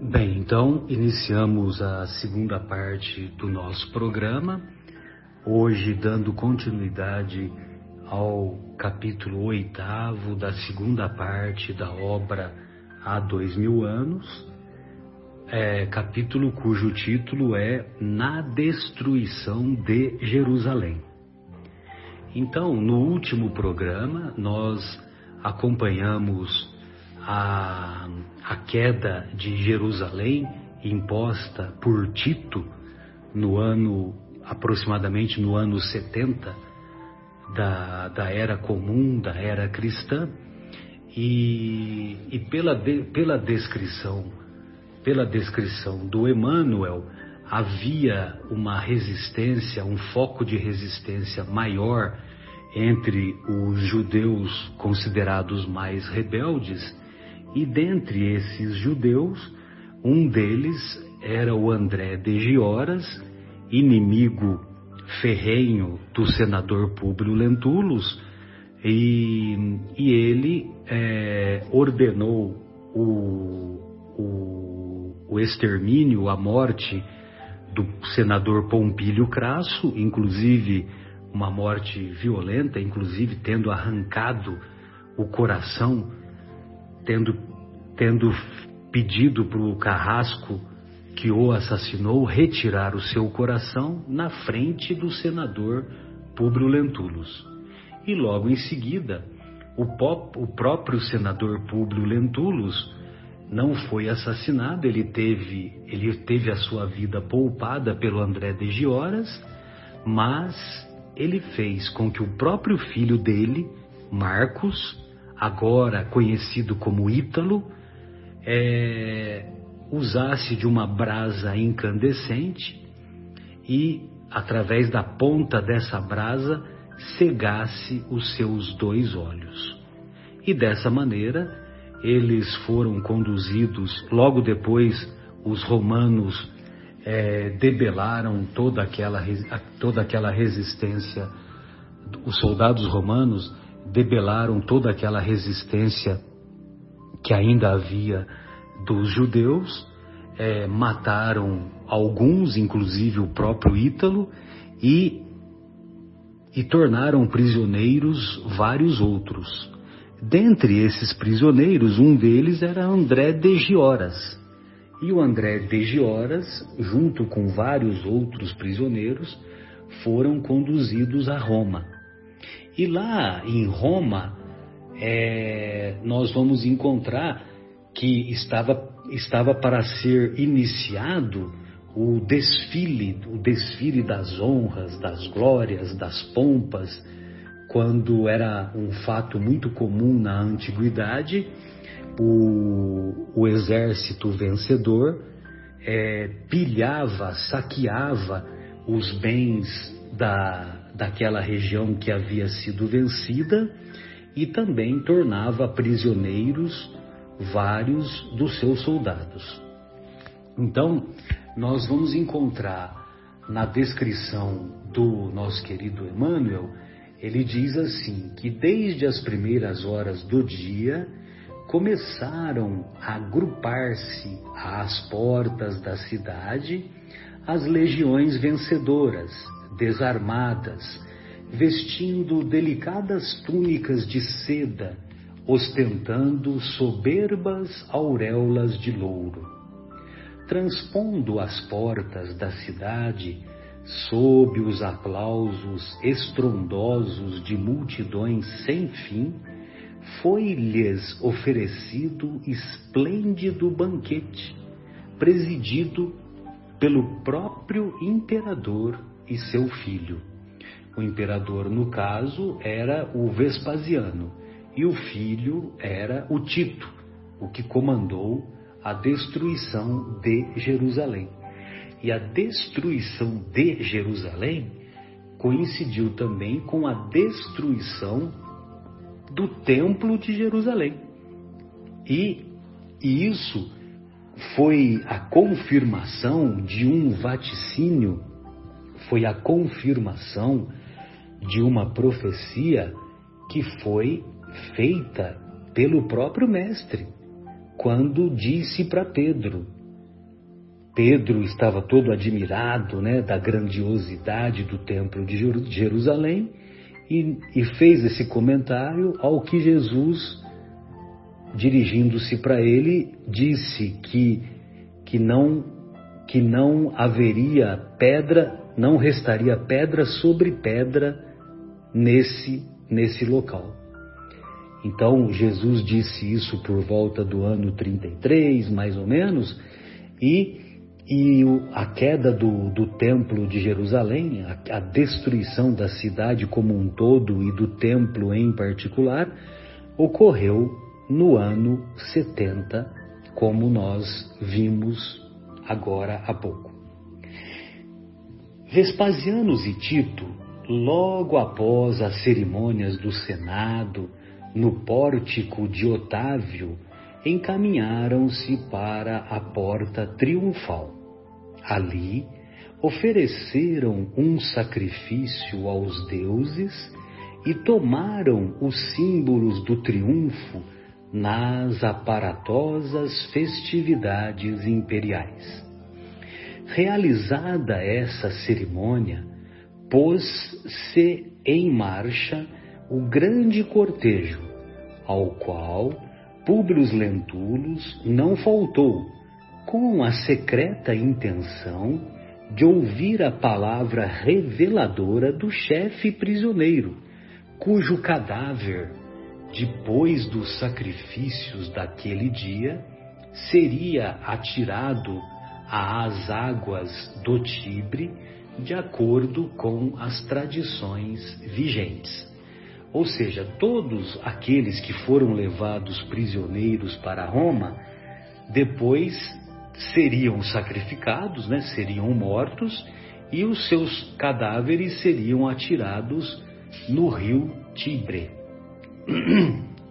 Bem, então iniciamos a segunda parte do nosso programa, hoje dando continuidade ao capítulo oitavo da segunda parte da obra Há Dois Mil Anos, é, capítulo cujo título é Na Destruição de Jerusalém. Então, no último programa, nós acompanhamos a, a queda de Jerusalém imposta por Tito no ano, aproximadamente no ano 70 da, da era comum, da era cristã, e, e pela, de, pela descrição, pela descrição do Emmanuel, havia uma resistência, um foco de resistência maior entre os judeus considerados mais rebeldes e dentre esses judeus, um deles era o André de Gioras, inimigo ferrenho do senador Públio Lentulus, e, e ele é, ordenou o, o, o extermínio, a morte do senador Pompílio Crasso, inclusive uma morte violenta, inclusive tendo arrancado o coração tendo, tendo pedido para o carrasco que o assassinou retirar o seu coração na frente do senador Públio Lentulus. E logo em seguida, o, pop, o próprio senador Públio Lentulus não foi assassinado, ele teve, ele teve a sua vida poupada pelo André de Gioras, mas ele fez com que o próprio filho dele, Marcos, agora conhecido como Ítalo, é, usasse de uma brasa incandescente e, através da ponta dessa brasa, cegasse os seus dois olhos. E dessa maneira, eles foram conduzidos, logo depois, os romanos é, debelaram toda aquela, toda aquela resistência, os soldados romanos debelaram toda aquela resistência que ainda havia dos judeus, é, mataram alguns, inclusive o próprio Ítalo, e, e tornaram prisioneiros vários outros. Dentre esses prisioneiros, um deles era André de Gioras. E o André de Gioras, junto com vários outros prisioneiros, foram conduzidos a Roma. E lá em Roma, é, nós vamos encontrar que estava, estava para ser iniciado o desfile, o desfile das honras, das glórias, das pompas, quando era um fato muito comum na antiguidade, o, o exército vencedor é, pilhava, saqueava os bens da, daquela região que havia sido vencida e também tornava prisioneiros vários dos seus soldados. Então, nós vamos encontrar na descrição do nosso querido Emmanuel, ele diz assim: que desde as primeiras horas do dia começaram a agrupar-se às portas da cidade as legiões vencedoras desarmadas, vestindo delicadas túnicas de seda, ostentando soberbas auréolas de louro. Transpondo as portas da cidade, sob os aplausos estrondosos de multidões sem fim, foi-lhes oferecido esplêndido banquete, presidido pelo próprio imperador e seu filho. O imperador, no caso, era o Vespasiano e o filho era o Tito, o que comandou a destruição de Jerusalém. E a destruição de Jerusalém coincidiu também com a destruição do Templo de Jerusalém. E, e isso foi a confirmação de um vaticínio foi a confirmação de uma profecia que foi feita pelo próprio Mestre, quando disse para Pedro: Pedro estava todo admirado né, da grandiosidade do Templo de Jerusalém e, e fez esse comentário ao que Jesus, dirigindo-se para ele, disse que, que, não, que não haveria pedra, não restaria pedra sobre pedra nesse, nesse local. Então Jesus disse isso por volta do ano 33, mais ou menos, e, e a queda do, do templo de Jerusalém, a, a destruição da cidade como um todo e do templo em particular, ocorreu no ano 70, como nós vimos agora há pouco. Vespasianos e Tito, logo após as cerimônias do Senado, no pórtico de Otávio, encaminharam-se para a porta triunfal. Ali, ofereceram um sacrifício aos deuses e tomaram os símbolos do triunfo nas aparatosas festividades imperiais. Realizada essa cerimônia, pôs-se em marcha o grande cortejo, ao qual Públio Lentulus não faltou, com a secreta intenção de ouvir a palavra reveladora do chefe prisioneiro, cujo cadáver, depois dos sacrifícios daquele dia, seria atirado às águas do Tibre, de acordo com as tradições vigentes. Ou seja, todos aqueles que foram levados prisioneiros para Roma, depois seriam sacrificados, né, seriam mortos, e os seus cadáveres seriam atirados no rio Tibre,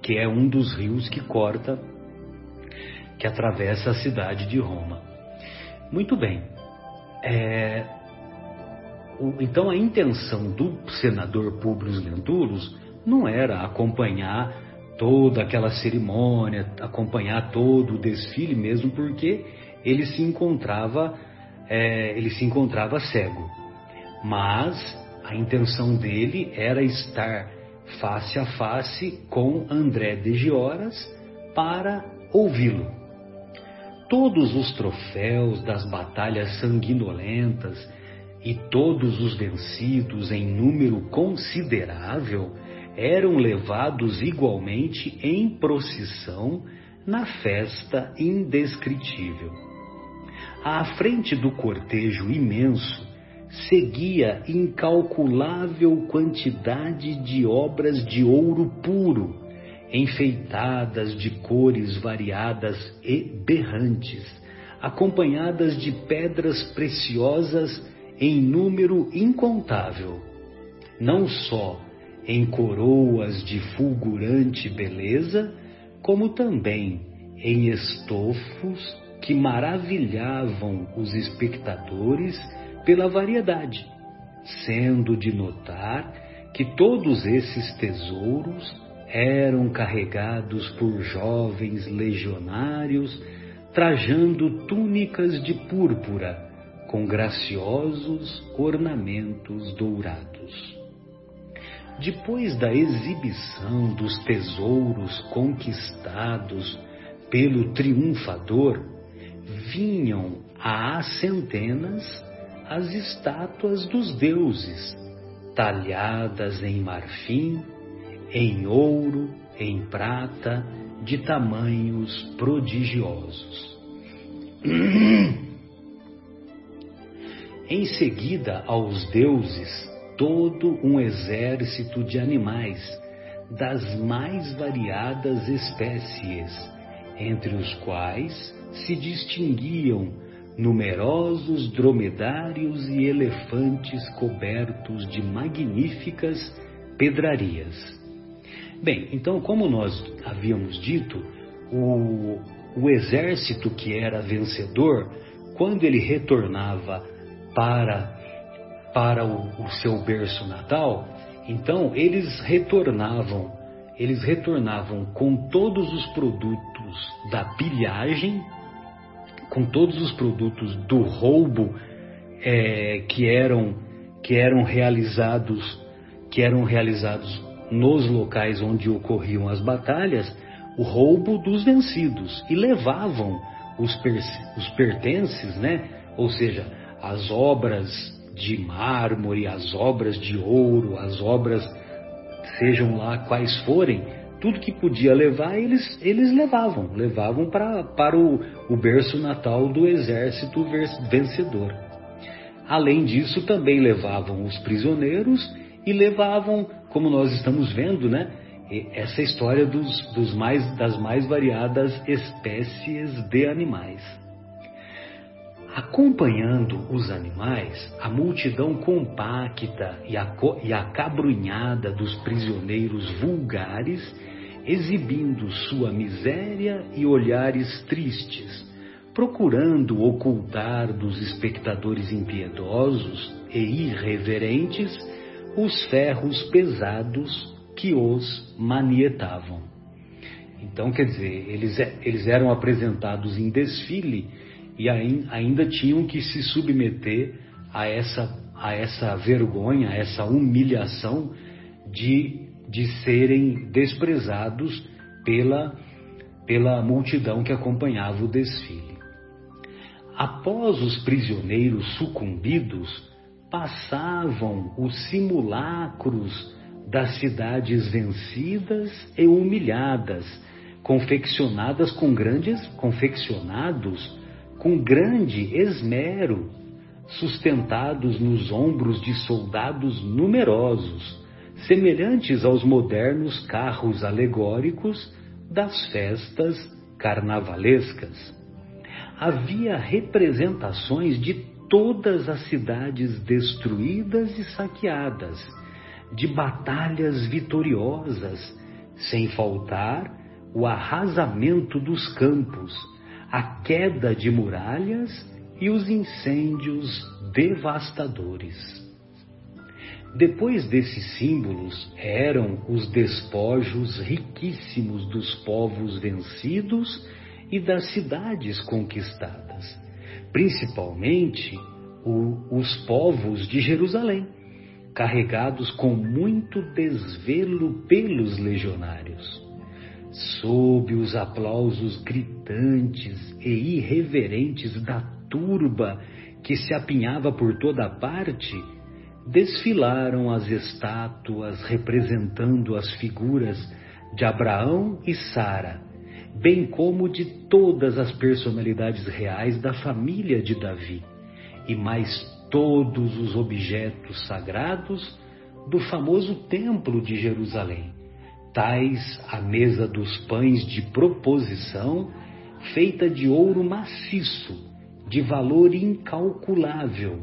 que é um dos rios que corta, que atravessa a cidade de Roma. Muito bem. É, o, então a intenção do senador Públio Lentulus não era acompanhar toda aquela cerimônia, acompanhar todo o desfile mesmo, porque ele se encontrava é, ele se encontrava cego. Mas a intenção dele era estar face a face com André de Gioras para ouvi-lo. Todos os troféus das batalhas sanguinolentas e todos os vencidos em número considerável eram levados igualmente em procissão na festa indescritível. À frente do cortejo imenso seguia incalculável quantidade de obras de ouro puro, enfeitadas de cores variadas e berrantes, acompanhadas de pedras preciosas em número incontável. Não só em coroas de fulgurante beleza, como também em estofos que maravilhavam os espectadores pela variedade, sendo de notar que todos esses tesouros eram carregados por jovens legionários trajando túnicas de púrpura com graciosos ornamentos dourados. Depois da exibição dos tesouros conquistados pelo triunfador, vinham a centenas as estátuas dos deuses, talhadas em marfim, em ouro, em prata, de tamanhos prodigiosos. em seguida aos deuses, todo um exército de animais das mais variadas espécies, entre os quais se distinguiam numerosos dromedários e elefantes cobertos de magníficas pedrarias. Bem, então, como nós havíamos dito, o, o exército que era vencedor, quando ele retornava para para o, o seu berço natal, então eles retornavam, eles retornavam com todos os produtos da pilhagem com todos os produtos do roubo é, que eram que eram realizados que eram realizados nos locais onde ocorriam as batalhas, o roubo dos vencidos e levavam os, per, os pertences, né? Ou seja, as obras de mármore, as obras de ouro, as obras, sejam lá quais forem, tudo que podia levar, eles, eles levavam, levavam pra, para o, o berço natal do exército vencedor. Além disso, também levavam os prisioneiros e levavam, como nós estamos vendo, né, essa história dos, dos mais, das mais variadas espécies de animais. Acompanhando os animais, a multidão compacta e acabrunhada dos prisioneiros vulgares, exibindo sua miséria e olhares tristes, procurando ocultar dos espectadores impiedosos e irreverentes os ferros pesados que os manietavam. Então, quer dizer, eles, eles eram apresentados em desfile e ainda tinham que se submeter a essa, a essa vergonha, a essa humilhação de, de serem desprezados pela, pela multidão que acompanhava o desfile. Após os prisioneiros sucumbidos, passavam os simulacros das cidades vencidas e humilhadas, confeccionadas com grandes confeccionados com grande esmero, sustentados nos ombros de soldados numerosos, semelhantes aos modernos carros alegóricos das festas carnavalescas. Havia representações de todas as cidades destruídas e saqueadas, de batalhas vitoriosas, sem faltar o arrasamento dos campos, a queda de muralhas e os incêndios devastadores. Depois desses símbolos eram os despojos riquíssimos dos povos vencidos e das cidades conquistadas, principalmente o, os povos de Jerusalém, carregados com muito desvelo pelos legionários sob os aplausos gritantes e irreverentes da turba que se apinhava por toda parte, desfilaram as estátuas representando as figuras de Abraão e Sara, bem como de todas as personalidades reais da família de Davi, e mais todos os objetos sagrados do famoso Templo de Jerusalém tais a mesa dos pães de proposição, feita de ouro maciço, de valor incalculável,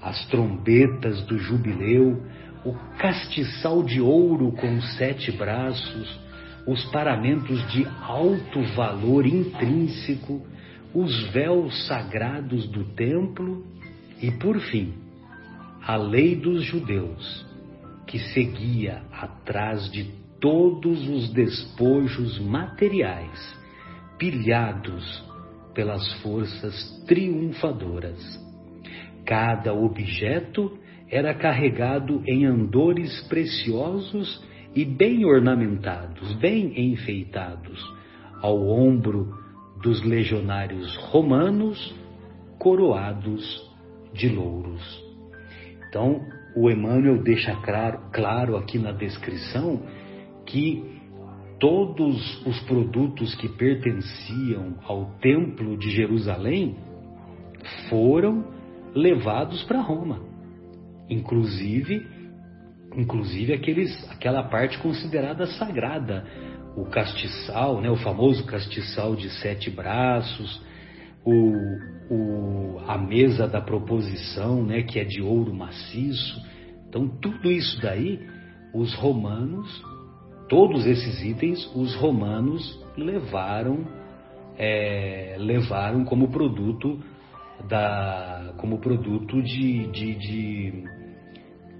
as trombetas do jubileu, o castiçal de ouro com sete braços, os paramentos de alto valor intrínseco, os véus sagrados do templo e, por fim, a lei dos judeus, que seguia atrás de todos os despojos materiais pilhados pelas forças triunfadoras. Cada objeto era carregado em andores preciosos e bem ornamentados, bem enfeitados, ao ombro dos legionários romanos coroados de louros. Então, o Emmanuel deixa claro, claro aqui na descrição que todos os produtos que pertenciam ao Templo de Jerusalém foram levados para Roma, inclusive inclusive aqueles, aquela parte considerada sagrada, o castiçal, né, o famoso castiçal de sete braços, o, o, a mesa da proposição, né, que é de ouro maciço. Então tudo isso daí os romanos Todos esses itens os romanos levaram, é, levaram como produto da, como produto de, de, de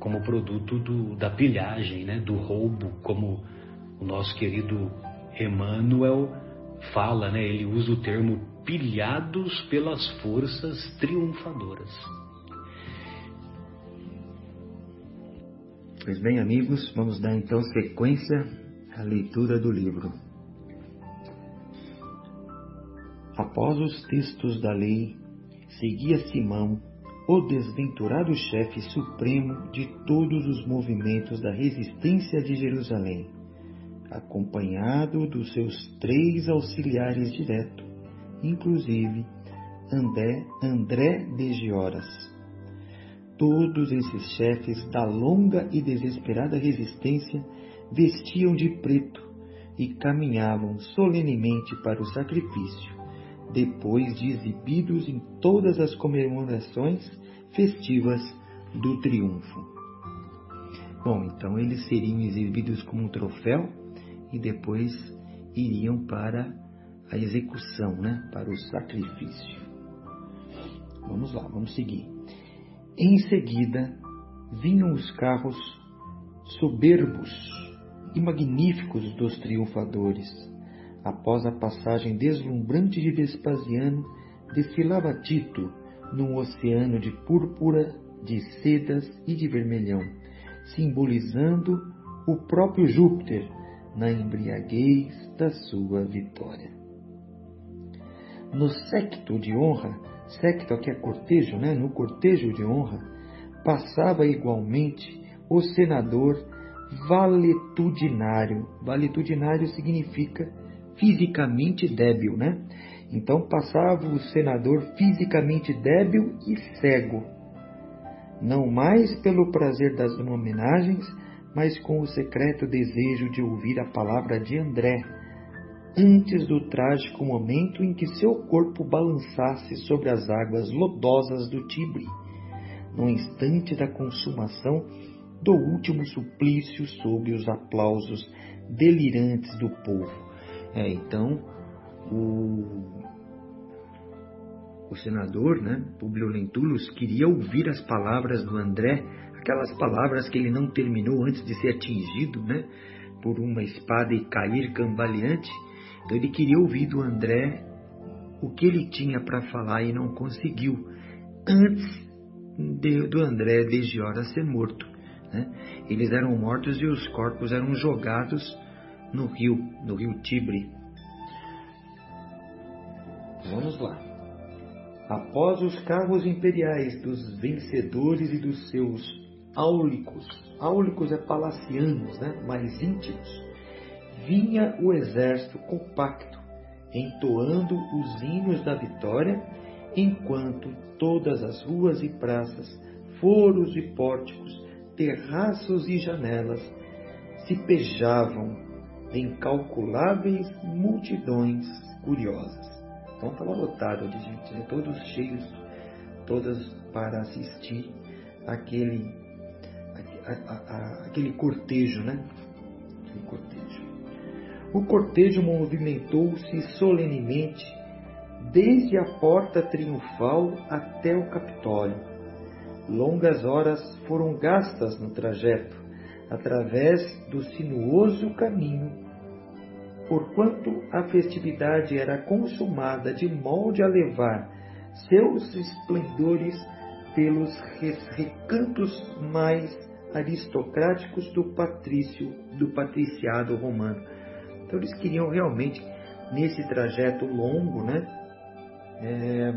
como produto do, da pilhagem, né, do roubo, como o nosso querido Emmanuel fala, né, ele usa o termo pilhados pelas forças triunfadoras. Pois bem, amigos, vamos dar então sequência à leitura do livro. Após os textos da lei, seguia Simão, o desventurado chefe supremo de todos os movimentos da resistência de Jerusalém, acompanhado dos seus três auxiliares diretos, inclusive André, André de Gioras. Todos esses chefes da longa e desesperada resistência vestiam de preto e caminhavam solenemente para o sacrifício, depois de exibidos em todas as comemorações festivas do triunfo. Bom, então eles seriam exibidos como um troféu e depois iriam para a execução, né? para o sacrifício. Vamos lá, vamos seguir. Em seguida, vinham os carros soberbos e magníficos dos triunfadores. Após a passagem deslumbrante de Vespasiano, desfilava Tito num oceano de púrpura, de sedas e de vermelhão, simbolizando o próprio Júpiter na embriaguez da sua vitória. No secto de honra, secto que é cortejo, né? no cortejo de honra, passava igualmente o senador valetudinário. Valetudinário significa fisicamente débil, né? Então passava o senador fisicamente débil e cego, não mais pelo prazer das homenagens, mas com o secreto desejo de ouvir a palavra de André, antes do trágico momento em que seu corpo balançasse sobre as águas lodosas do Tibre, no instante da consumação do último suplício sob os aplausos delirantes do povo. É, então, o, o senador, né, Publio Lentulus, queria ouvir as palavras do André, aquelas palavras que ele não terminou antes de ser atingido, né, por uma espada e cair cambaleante. Então ele queria ouvir do André o que ele tinha para falar e não conseguiu antes de, do André desde hora ser morto. Né? Eles eram mortos e os corpos eram jogados no rio, no rio Tibre. Vamos lá. Após os carros imperiais dos vencedores e dos seus áulicos, áulicos é palacianos, né? mais íntimos, vinha o exército compacto, entoando os hinos da vitória, enquanto todas as ruas e praças, foros e pórticos, terraços e janelas se pejavam de incalculáveis multidões curiosas. Então estava lotado de gente, né? todos cheios, todas para assistir aquele, a, a, a, aquele cortejo, né? Aquele cortejo. O cortejo movimentou-se solenemente desde a porta triunfal até o Capitólio. Longas horas foram gastas no trajeto, através do sinuoso caminho, porquanto a festividade era consumada de molde a levar seus esplendores pelos recantos mais aristocráticos do patrício, do patriciado romano. Então eles queriam realmente, nesse trajeto longo, né, é,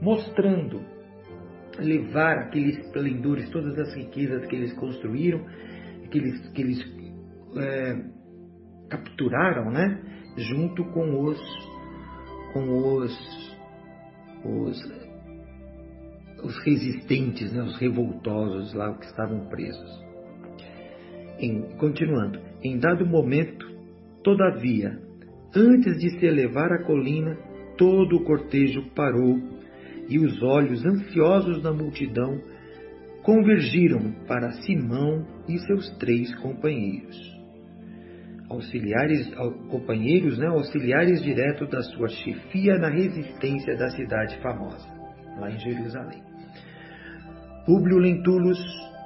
mostrando, levar aqueles esplendores, todas as riquezas que eles construíram, que eles, que eles é, capturaram, né, junto com os, com os, os os resistentes, né, os revoltosos lá que estavam presos. Em, continuando, em dado momento, Todavia, antes de se elevar à colina, todo o cortejo parou e os olhos ansiosos da multidão convergiram para Simão e seus três companheiros. Auxiliares, companheiros, né, auxiliares diretos da sua chefia na resistência da cidade famosa, lá em Jerusalém. Públio Lentulus,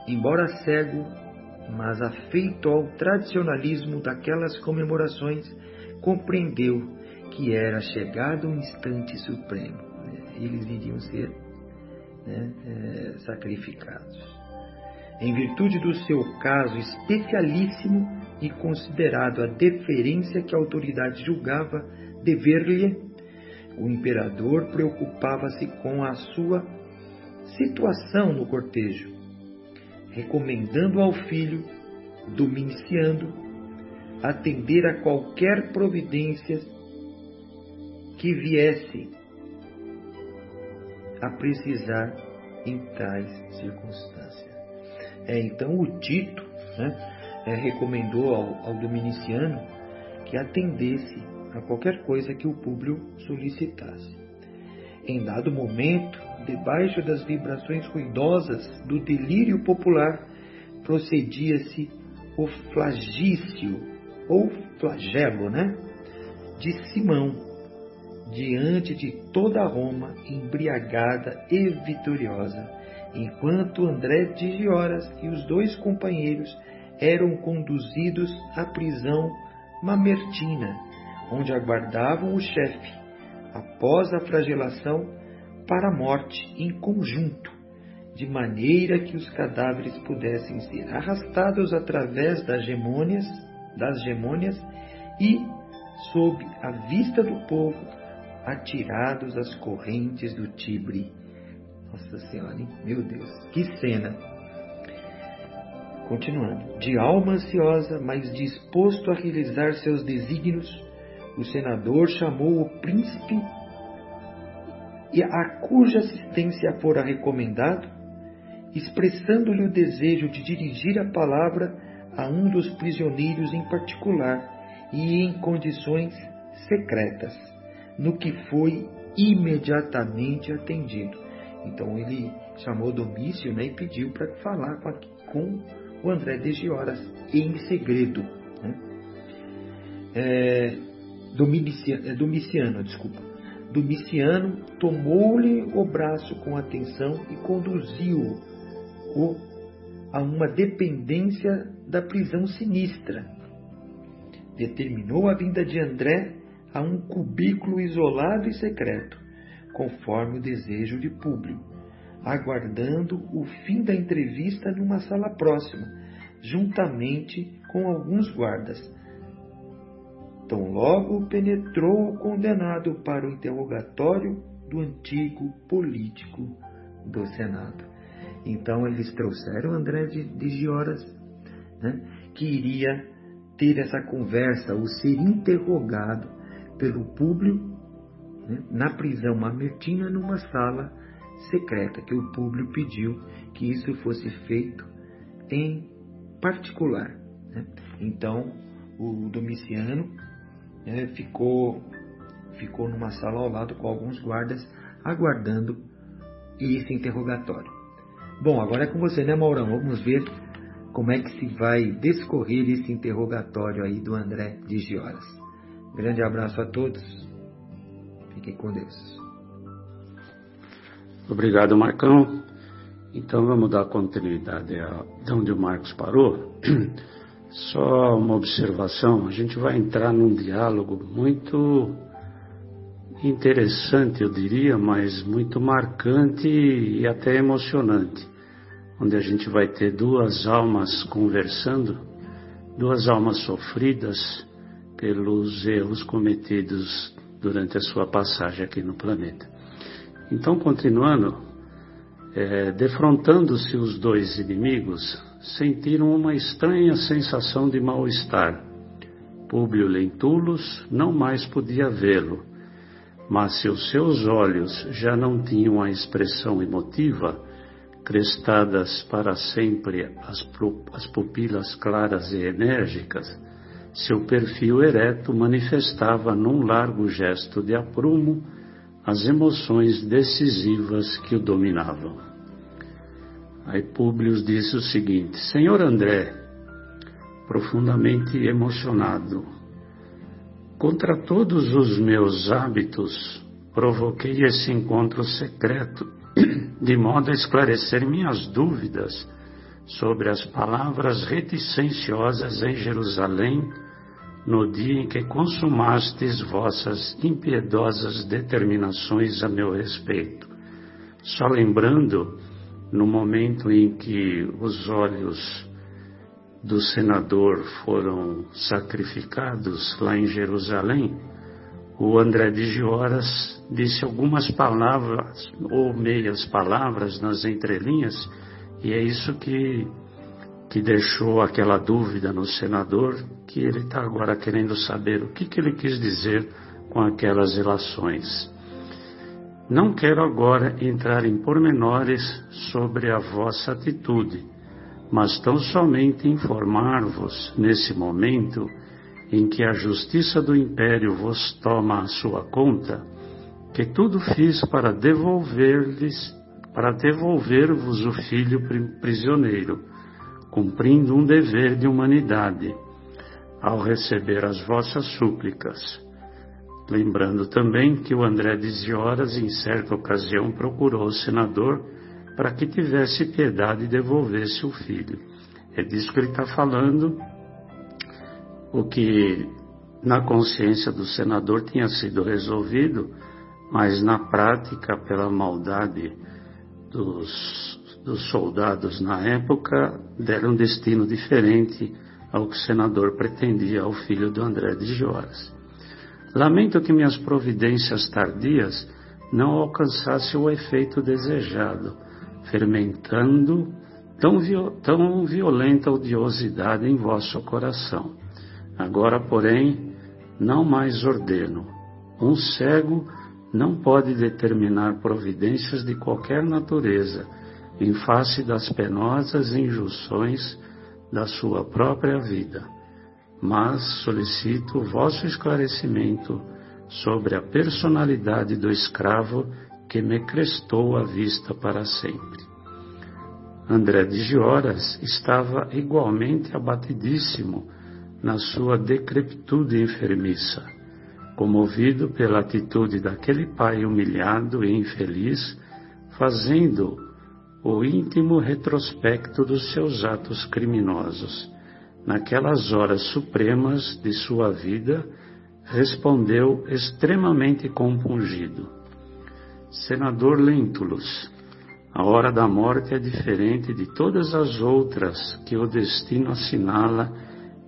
embora cego, mas afeito ao tradicionalismo daquelas comemorações, compreendeu que era chegado um instante supremo. Né? Eles iriam ser né, é, sacrificados. Em virtude do seu caso especialíssimo e considerado a deferência que a autoridade julgava dever-lhe, o imperador preocupava-se com a sua situação no cortejo, recomendando ao filho, Dominiciano, atender a qualquer providência que viesse a precisar em tais circunstâncias. É, então o Tito né, é, recomendou ao, ao dominiciano que atendesse a qualquer coisa que o Públio solicitasse. Em dado momento, debaixo das vibrações ruidosas do delírio popular, procedia-se o flagício, ou flagelo, né? De Simão, diante de toda Roma, embriagada e vitoriosa, enquanto André de Gioras e os dois companheiros eram conduzidos à prisão mamertina, onde aguardavam o chefe, após a flagelação, para a morte em conjunto, de maneira que os cadáveres pudessem ser arrastados através das gemônias, das gemônias e, sob a vista do povo, atirados às correntes do Tibre. Nossa Senhora, hein? meu Deus, que cena! Continuando, de alma ansiosa, mas disposto a realizar seus desígnios, o senador chamou o príncipe e a cuja assistência fora recomendado, expressando-lhe o desejo de dirigir a palavra a um dos prisioneiros em particular e em condições secretas, no que foi imediatamente atendido. Então ele chamou Domício né, e pediu para falar com, com, o André de Gioras em segredo. Né? É, Domiciano, é, Domiciano, desculpa. Domiciano tomou-lhe o braço com atenção e conduziu-o a uma dependência da prisão sinistra. Determinou a vinda de André a um cubículo isolado e secreto, conforme o desejo de Públio, aguardando o fim da entrevista numa sala próxima, juntamente com alguns guardas Tão logo penetrou o condenado para o interrogatório do antigo político do Senado. Então eles trouxeram André de, de Gioras, né, que iria ter essa conversa ou ser interrogado pelo público né, na prisão mamertina numa sala secreta, que o público pediu que isso fosse feito em particular. Né? Então o Domiciano né, ficou, ficou numa sala ao lado com alguns guardas aguardando esse interrogatório. Bom, agora é com você, né, Maurão? Vamos ver como é que se vai descorrer esse interrogatório aí do André de Gioras. Grande abraço a todos. Fiquem com Deus. Obrigado, Marcão. Então vamos dar continuidade a de onde o Marcos parou. Só uma observação: a gente vai entrar num diálogo muito interessante, eu diria, mas muito marcante e até emocionante, onde a gente vai ter duas almas conversando, duas almas sofridas pelos erros cometidos durante a sua passagem aqui no planeta. Então, continuando, é, defrontando-se os dois inimigos, sentiram uma estranha sensação de mal-estar. Públio Lentulus não mais podia vê-lo, mas se os seus olhos já não tinham a expressão emotiva, crestadas para sempre as, as pupilas claras e enérgicas, seu perfil ereto manifestava num largo gesto de aprumo as emoções decisivas que o dominavam. Aí Públio disse o seguinte: Senhor André, profundamente emocionado, contra todos os meus hábitos, provoquei esse encontro secreto, de modo a esclarecer minhas dúvidas sobre as palavras reticenciosas em Jerusalém no dia em que consumastes vossas impiedosas determinações a meu respeito. Só lembrando, no momento em que os olhos do senador foram sacrificados lá em Jerusalém, o André de Gioras disse algumas palavras, ou meias palavras, nas entrelinhas, e é isso que, que deixou aquela dúvida no senador, que ele está agora querendo saber o que, que ele quis dizer com aquelas relações. Não quero agora entrar em pormenores sobre a vossa atitude, mas tão somente informar-vos, nesse momento, em que a justiça do império vos toma a sua conta, que tudo fiz para devolver-lhes, para devolver-vos o filho prisioneiro, cumprindo um dever de humanidade, ao receber as vossas súplicas. Lembrando também que o André de Horas, em certa ocasião, procurou o senador para que tivesse piedade e devolvesse o filho. É disso que ele está falando o que na consciência do senador tinha sido resolvido, mas na prática, pela maldade dos, dos soldados na época, deram um destino diferente ao que o senador pretendia ao filho do André de Joras. Lamento que minhas providências tardias não alcançassem o efeito desejado, fermentando tão, tão violenta odiosidade em vosso coração. Agora, porém, não mais ordeno. Um cego não pode determinar providências de qualquer natureza em face das penosas injunções da sua própria vida, mas solicito vosso esclarecimento sobre a personalidade do escravo que me crestou a vista para sempre. André de Gioras estava igualmente abatidíssimo na sua decrepitude enfermiça, comovido pela atitude daquele pai humilhado e infeliz, fazendo o íntimo retrospecto dos seus atos criminosos. Naquelas horas supremas de sua vida, respondeu extremamente compungido: Senador Lentulus, a hora da morte é diferente de todas as outras que o destino assinala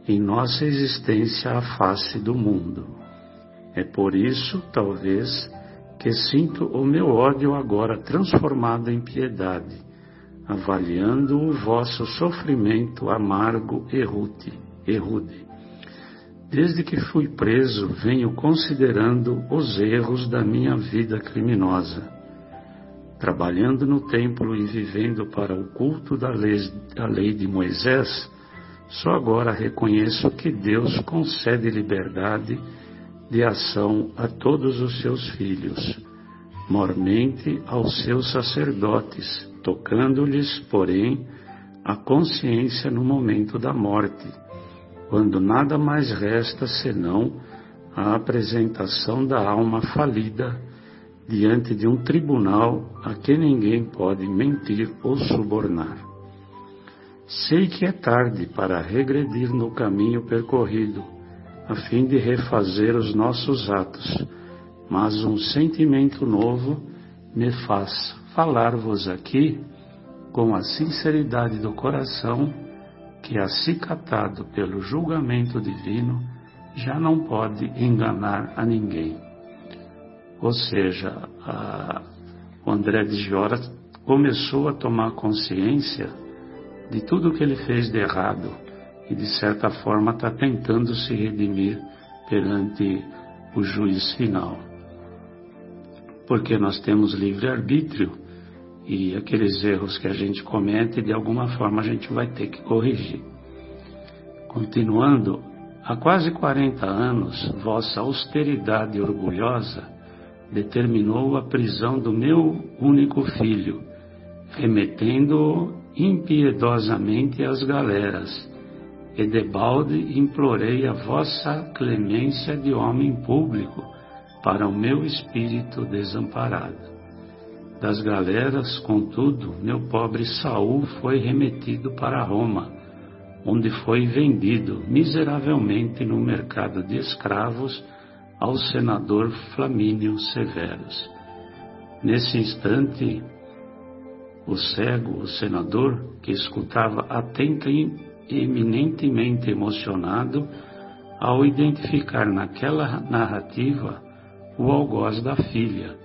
em nossa existência à face do mundo. É por isso, talvez, que sinto o meu ódio agora transformado em piedade, avaliando o vosso sofrimento amargo e rude. Desde que fui preso, venho considerando os erros da minha vida criminosa. Trabalhando no templo e vivendo para o culto da lei, da lei de Moisés, só agora reconheço que Deus concede liberdade de ação a todos os seus filhos, mormente aos seus sacerdotes, tocando-lhes, porém, a consciência no momento da morte, quando nada mais resta senão a apresentação da alma falida diante de um tribunal a que ninguém pode mentir ou subornar. Sei que é tarde para regredir no caminho percorrido, a fim de refazer os nossos atos, mas um sentimento novo me faz falar-vos aqui com a sinceridade do coração que, acicatado pelo julgamento divino, já não pode enganar a ninguém. Ou seja, a, o André de Giora começou a tomar consciência de tudo que ele fez de errado e de certa forma está tentando se redimir perante o juiz final. Porque nós temos livre-arbítrio e aqueles erros que a gente comete, de alguma forma a gente vai ter que corrigir. Continuando, há quase 40 anos, vossa austeridade orgulhosa determinou a prisão do meu único filho, remetendo-o impiedosamente as galeras, e debalde implorei a vossa clemência de homem público para o meu espírito desamparado. Das galeras, contudo, meu pobre Saul foi remetido para Roma, onde foi vendido miseravelmente no mercado de escravos ao senador Flamínio Severus. Nesse instante, o cego, o senador, que escutava atento e eminentemente emocionado, ao identificar naquela narrativa o algoz da filha,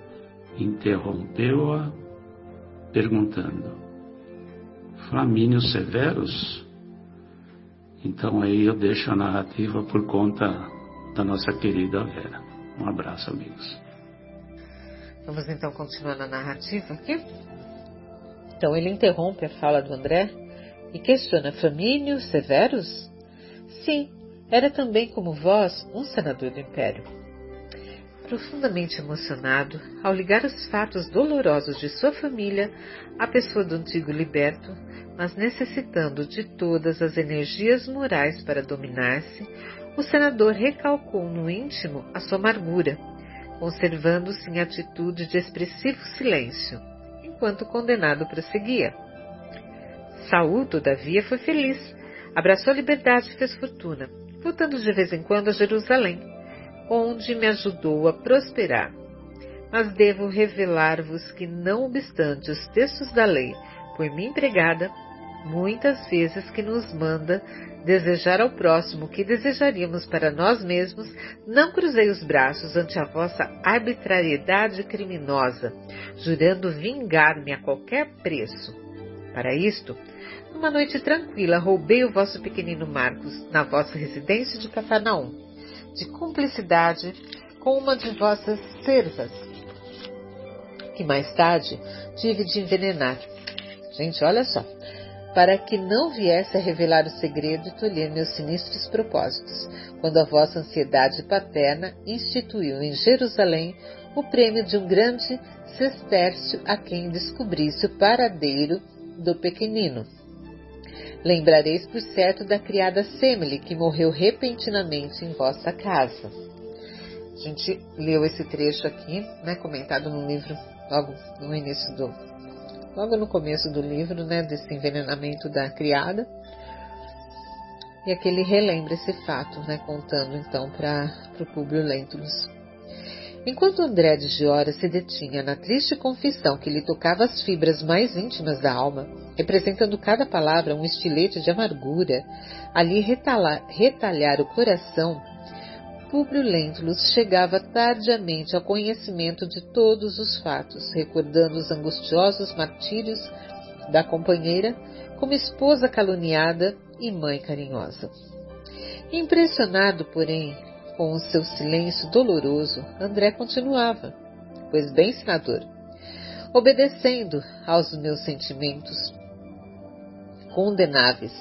interrompeu-a perguntando: Flamínio Severus? Então aí eu deixo a narrativa por conta da nossa querida Vera. Um abraço, amigos. Vamos então continuar na narrativa aqui. Então ele interrompe a fala do André e questiona: Flamínio Severus? Sim, era também como vós um senador do império. Profundamente emocionado, ao ligar os fatos dolorosos de sua família à pessoa do antigo liberto, mas necessitando de todas as energias morais para dominar-se, o senador recalcou no íntimo a sua amargura, conservando-se em atitude de expressivo silêncio, enquanto o condenado prosseguia. Saul, todavia, foi feliz, abraçou a liberdade e fez fortuna, voltando de vez em quando a Jerusalém, onde me ajudou a prosperar. Mas devo revelar-vos que, não obstante os textos da lei por mim empregada, muitas vezes que nos manda desejar ao próximo o que desejaríamos para nós mesmos, não cruzei os braços ante a vossa arbitrariedade criminosa, jurando vingar-me a qualquer preço. Para isto, numa noite tranquila, roubei o vosso pequenino Marcos na vossa residência de Cafarnaum, de cumplicidade com uma de vossas servas, que mais tarde tive de envenenar. Gente, olha só. Para que não viesse a revelar o segredo e tolher meus sinistros propósitos, quando a vossa ansiedade paterna instituiu em Jerusalém o prêmio de um grande sestércio a quem descobrisse o paradeiro do pequenino. Lembrareis por certo da criada Semele, que morreu repentinamente em vossa casa. A gente leu esse trecho aqui, né, comentado no livro, logo no início do, logo no começo do livro, né, desse envenenamento da criada. E aqui ele relembra esse fato, né, contando então para o Públio Lentulus. Enquanto André de Giora se detinha na triste confissão que lhe tocava as fibras mais íntimas da alma, representando cada palavra um estilete de amargura, ali retalhar, retalhar o coração, Públio Lentulus chegava tardiamente ao conhecimento de todos os fatos, recordando os angustiosos martírios da companheira como esposa caluniada e mãe carinhosa. Impressionado, porém, com o seu silêncio doloroso, André continuava: Pois bem, senador, obedecendo aos meus sentimentos condenáveis,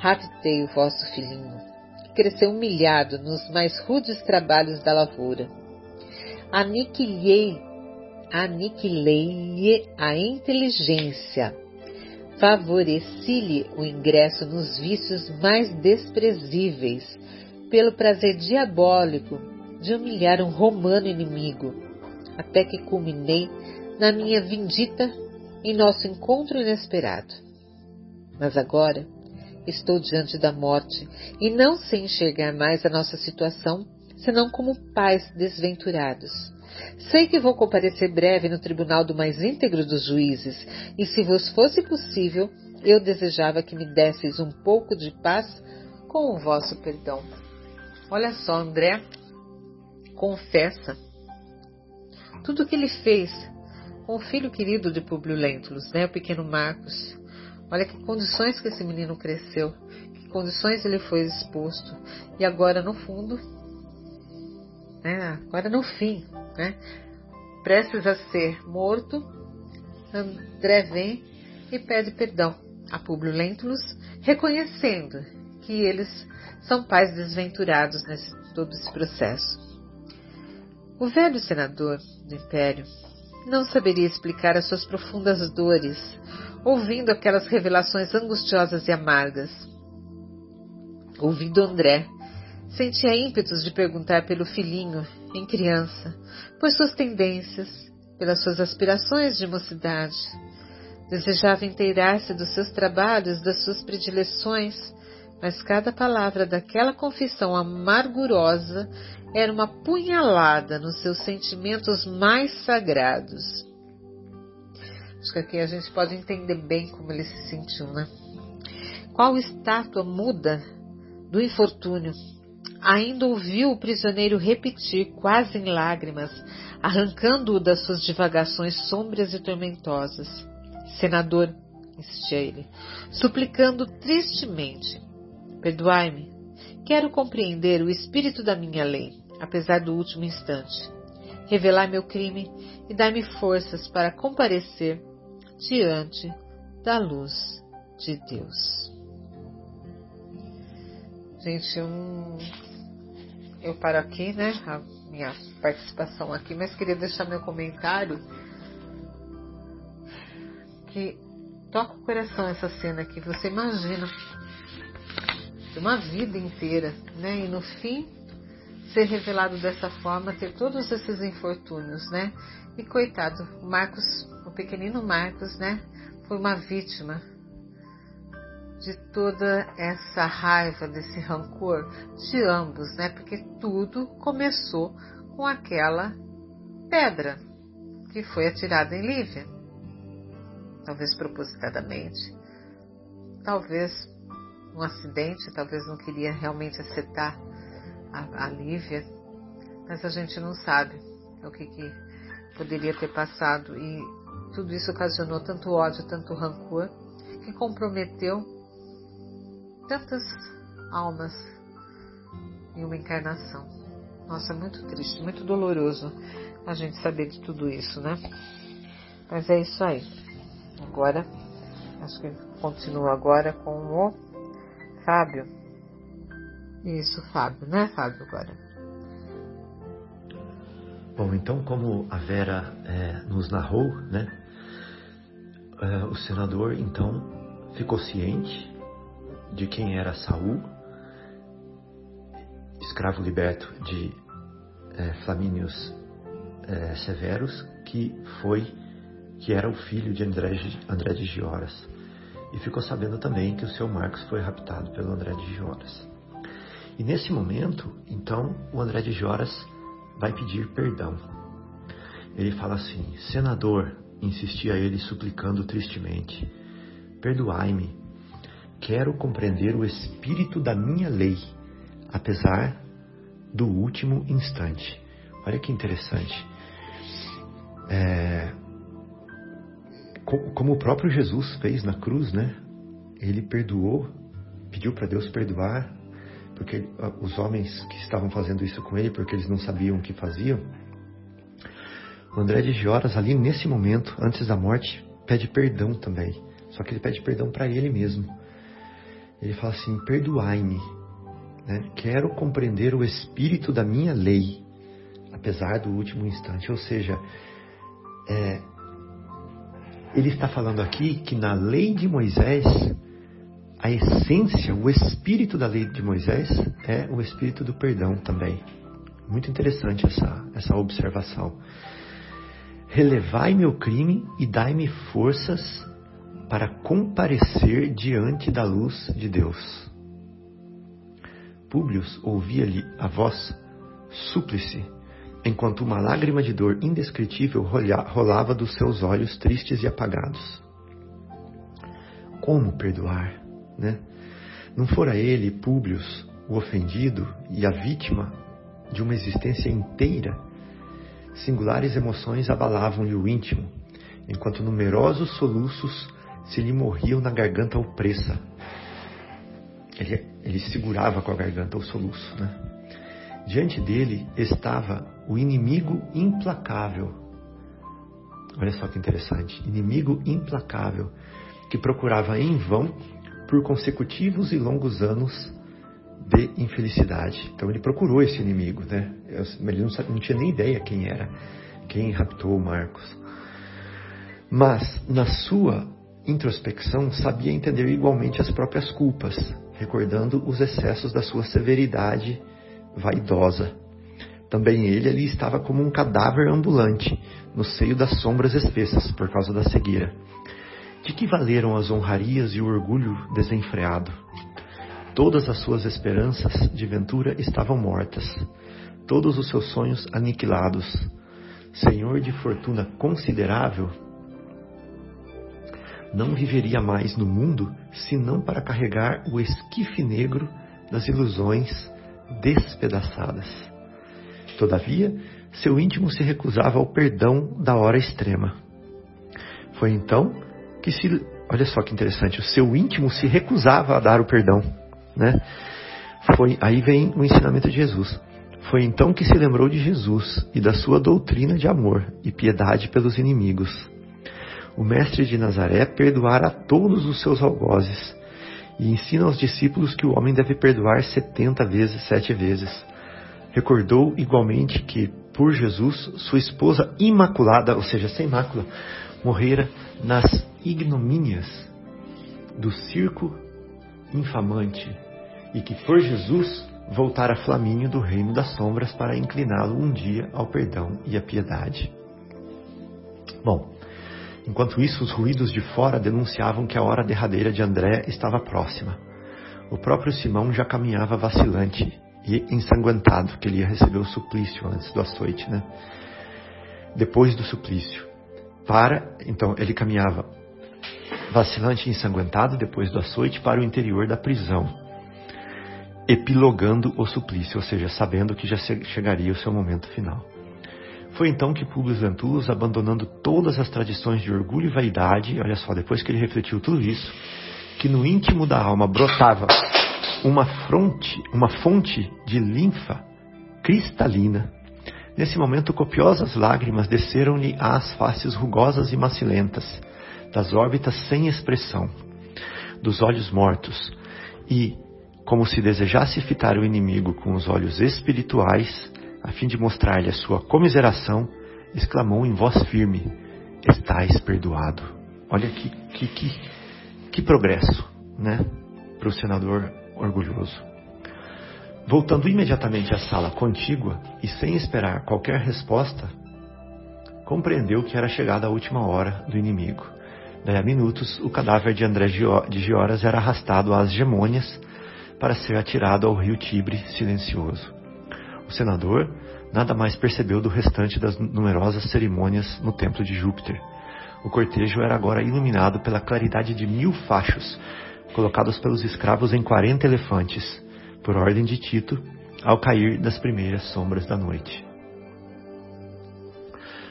raptei o vosso filhinho, que cresceu humilhado nos mais rudes trabalhos da lavoura. Aniquilei, aniquilei a inteligência, favoreci-lhe o ingresso nos vícios mais desprezíveis pelo prazer diabólico de humilhar um romano inimigo, até que culminei na minha vindita em nosso encontro inesperado. Mas agora estou diante da morte e não sei enxergar mais a nossa situação senão como pais desventurados. Sei que vou comparecer breve no tribunal do mais íntegro dos juízes, e se vos fosse possível, eu desejava que me desseis um pouco de paz com o vosso perdão. Olha só, André confessa tudo o que ele fez com o filho querido de Publio Lentulus, né, o pequeno Marcos. Olha que condições que esse menino cresceu, que condições ele foi exposto. E agora, no fundo, né, agora no fim, né, prestes a ser morto, André vem e pede perdão a Publio Lentulus, reconhecendo que eles são pais desventurados nesse todo esse processo. O velho senador do império não saberia explicar as suas profundas dores, ouvindo aquelas revelações angustiosas e amargas. Ouvindo André, sentia ímpetos de perguntar pelo filhinho, em criança, por suas tendências, pelas suas aspirações de mocidade. Desejava inteirar-se dos seus trabalhos, das suas predileções, mas cada palavra daquela confissão amargurosa era uma punhalada nos seus sentimentos mais sagrados. Acho que aqui a gente pode entender bem como ele se sentiu, né? Qual estátua muda do infortúnio? Ainda ouviu o prisioneiro repetir, quase em lágrimas, arrancando-o das suas divagações sômbrias e tormentosas. Senador, insistia ele, suplicando tristemente, perdoai-me. Quero compreender o espírito da minha lei, apesar do último instante. Revelar meu crime e dar-me forças para comparecer diante da luz de Deus. Gente, um... eu paro aqui, né? A minha participação aqui, mas queria deixar meu comentário que toca o coração essa cena aqui. Você imagina uma vida inteira, né? E no fim ser revelado dessa forma, ter todos esses infortúnios, né? E coitado, Marcos, o pequenino Marcos, né? Foi uma vítima de toda essa raiva, desse rancor de ambos, né? Porque tudo começou com aquela pedra que foi atirada em Lívia. Talvez propositadamente, talvez um acidente, talvez não queria realmente acertar a, a Lívia, mas a gente não sabe o que, que poderia ter passado e tudo isso ocasionou tanto ódio, tanto rancor, que comprometeu tantas almas em uma encarnação. Nossa, é muito triste, muito doloroso a gente saber de tudo isso, né? Mas é isso aí. Agora, acho que continuo agora com o Fábio. Isso, Fábio, né, Fábio, agora? Bom, então, como a Vera é, nos narrou, né, é, o senador então ficou ciente de quem era Saul, escravo liberto de é, Flamínios é, Severus, que foi que era o filho de André, André de Gioras. E ficou sabendo também que o seu Marcos foi raptado pelo André de Gioras. E nesse momento, então, o André de Joras vai pedir perdão. Ele fala assim: Senador, insistia ele suplicando tristemente, perdoai-me quero compreender o espírito da minha lei, apesar do último instante. Olha que interessante. É, como o próprio Jesus fez na cruz, né? Ele perdoou, pediu para Deus perdoar, porque os homens que estavam fazendo isso com ele, porque eles não sabiam o que faziam. O André de Gioras, ali nesse momento, antes da morte, pede perdão também. Só que ele pede perdão para ele mesmo ele fala assim: perdoai-me, né? quero compreender o espírito da minha lei, apesar do último instante. Ou seja, é, ele está falando aqui que na lei de Moisés, a essência, o espírito da lei de Moisés é o espírito do perdão também. Muito interessante essa, essa observação. Relevai meu crime e dai-me forças para comparecer diante da luz de Deus. Públio ouvia-lhe a voz súplice, enquanto uma lágrima de dor indescritível rolava dos seus olhos tristes e apagados. Como perdoar, né? Não fora ele, Públio, o ofendido e a vítima de uma existência inteira? Singulares emoções abalavam-lhe o íntimo, enquanto numerosos soluços se lhe morriam na garganta opressa. Ele, ele segurava com a garganta o soluço. Né? Diante dele estava o inimigo implacável. Olha só que interessante. Inimigo implacável que procurava em vão por consecutivos e longos anos de infelicidade. Então ele procurou esse inimigo, né? Ele não, não tinha nem ideia quem era, quem raptou Marcos. Mas na sua introspecção, sabia entender igualmente as próprias culpas, recordando os excessos da sua severidade vaidosa. Também ele ali estava como um cadáver ambulante, no seio das sombras espessas, por causa da cegueira. De que valeram as honrarias e o orgulho desenfreado? Todas as suas esperanças de ventura estavam mortas, todos os seus sonhos aniquilados. Senhor de fortuna considerável, não viveria mais no mundo senão para carregar o esquife negro das ilusões despedaçadas. Todavia, seu íntimo se recusava ao perdão da hora extrema. Foi então que se. Olha só que interessante, o seu íntimo se recusava a dar o perdão. Né? Foi, aí vem o ensinamento de Jesus. Foi então que se lembrou de Jesus e da sua doutrina de amor e piedade pelos inimigos. O mestre de Nazaré perdoara todos os seus algozes e ensina aos discípulos que o homem deve perdoar setenta vezes, sete vezes. Recordou igualmente que, por Jesus, sua esposa imaculada, ou seja, sem mácula, morrera nas ignomínias do circo infamante e que, por Jesus, voltara Flamínio do reino das sombras para incliná-lo um dia ao perdão e à piedade. Bom, Enquanto isso, os ruídos de fora denunciavam que a hora derradeira de André estava próxima. O próprio Simão já caminhava vacilante e ensanguentado, que ele ia receber o suplício antes do açoite, né? Depois do suplício. Para, então, ele caminhava vacilante e ensanguentado depois do açoite para o interior da prisão, epilogando o suplício, ou seja, sabendo que já chegaria o seu momento final. Foi então que Publius Lentulus, abandonando todas as tradições de orgulho e vaidade, olha só, depois que ele refletiu tudo isso, que no íntimo da alma brotava uma, fronte, uma fonte de linfa cristalina. Nesse momento, copiosas lágrimas desceram-lhe às faces rugosas e macilentas, das órbitas sem expressão, dos olhos mortos, e, como se desejasse fitar o inimigo com os olhos espirituais, a fim de mostrar-lhe a sua comiseração, exclamou em voz firme: Estais perdoado. Olha que, que, que, que progresso, né? Para o senador orgulhoso. Voltando imediatamente à sala contígua e sem esperar qualquer resposta, compreendeu que era chegada a última hora do inimigo. Daí a minutos, o cadáver de André de Gioras era arrastado às gemônias para ser atirado ao rio Tibre silencioso. O senador nada mais percebeu do restante das numerosas cerimônias no templo de Júpiter. O cortejo era agora iluminado pela claridade de mil fachos, colocados pelos escravos em quarenta elefantes, por ordem de Tito, ao cair das primeiras sombras da noite.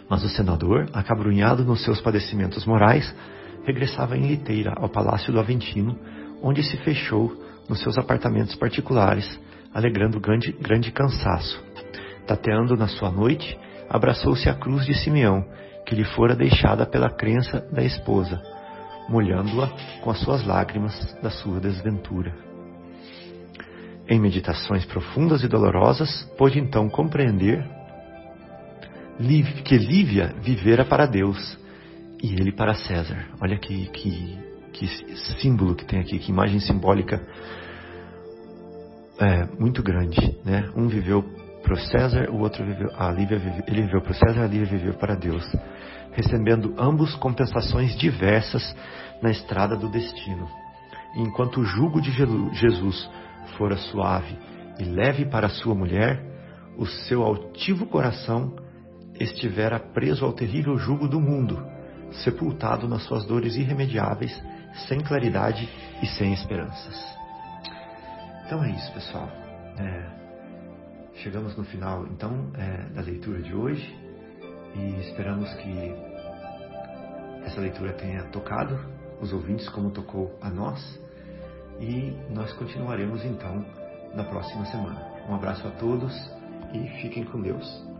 Mas o senador, acabrunhado nos seus padecimentos morais, regressava em liteira ao palácio do Aventino, onde se fechou nos seus apartamentos particulares, alegrando grande, grande cansaço. Tateando na sua noite, abraçou-se à cruz de Simeão, que lhe fora deixada pela crença da esposa, molhando-a com as suas lágrimas da sua desventura. Em meditações profundas e dolorosas, pôde então compreender que Lívia vivera para Deus e ele para César. Olha que, que, que símbolo que tem aqui, que imagem simbólica é, muito grande, né? Um viveu para César, o outro viveu, a Lívia ele viveu para César, a Lívia viveu para Deus, recebendo ambos compensações diversas na estrada do destino. E enquanto o jugo de Jesus fora suave e leve para sua mulher, o seu altivo coração estivera preso ao terrível jugo do mundo, sepultado nas suas dores irremediáveis, sem claridade e sem esperanças. Então é isso, pessoal. É, chegamos no final, então, é, da leitura de hoje e esperamos que essa leitura tenha tocado os ouvintes como tocou a nós e nós continuaremos então na próxima semana. Um abraço a todos e fiquem com Deus.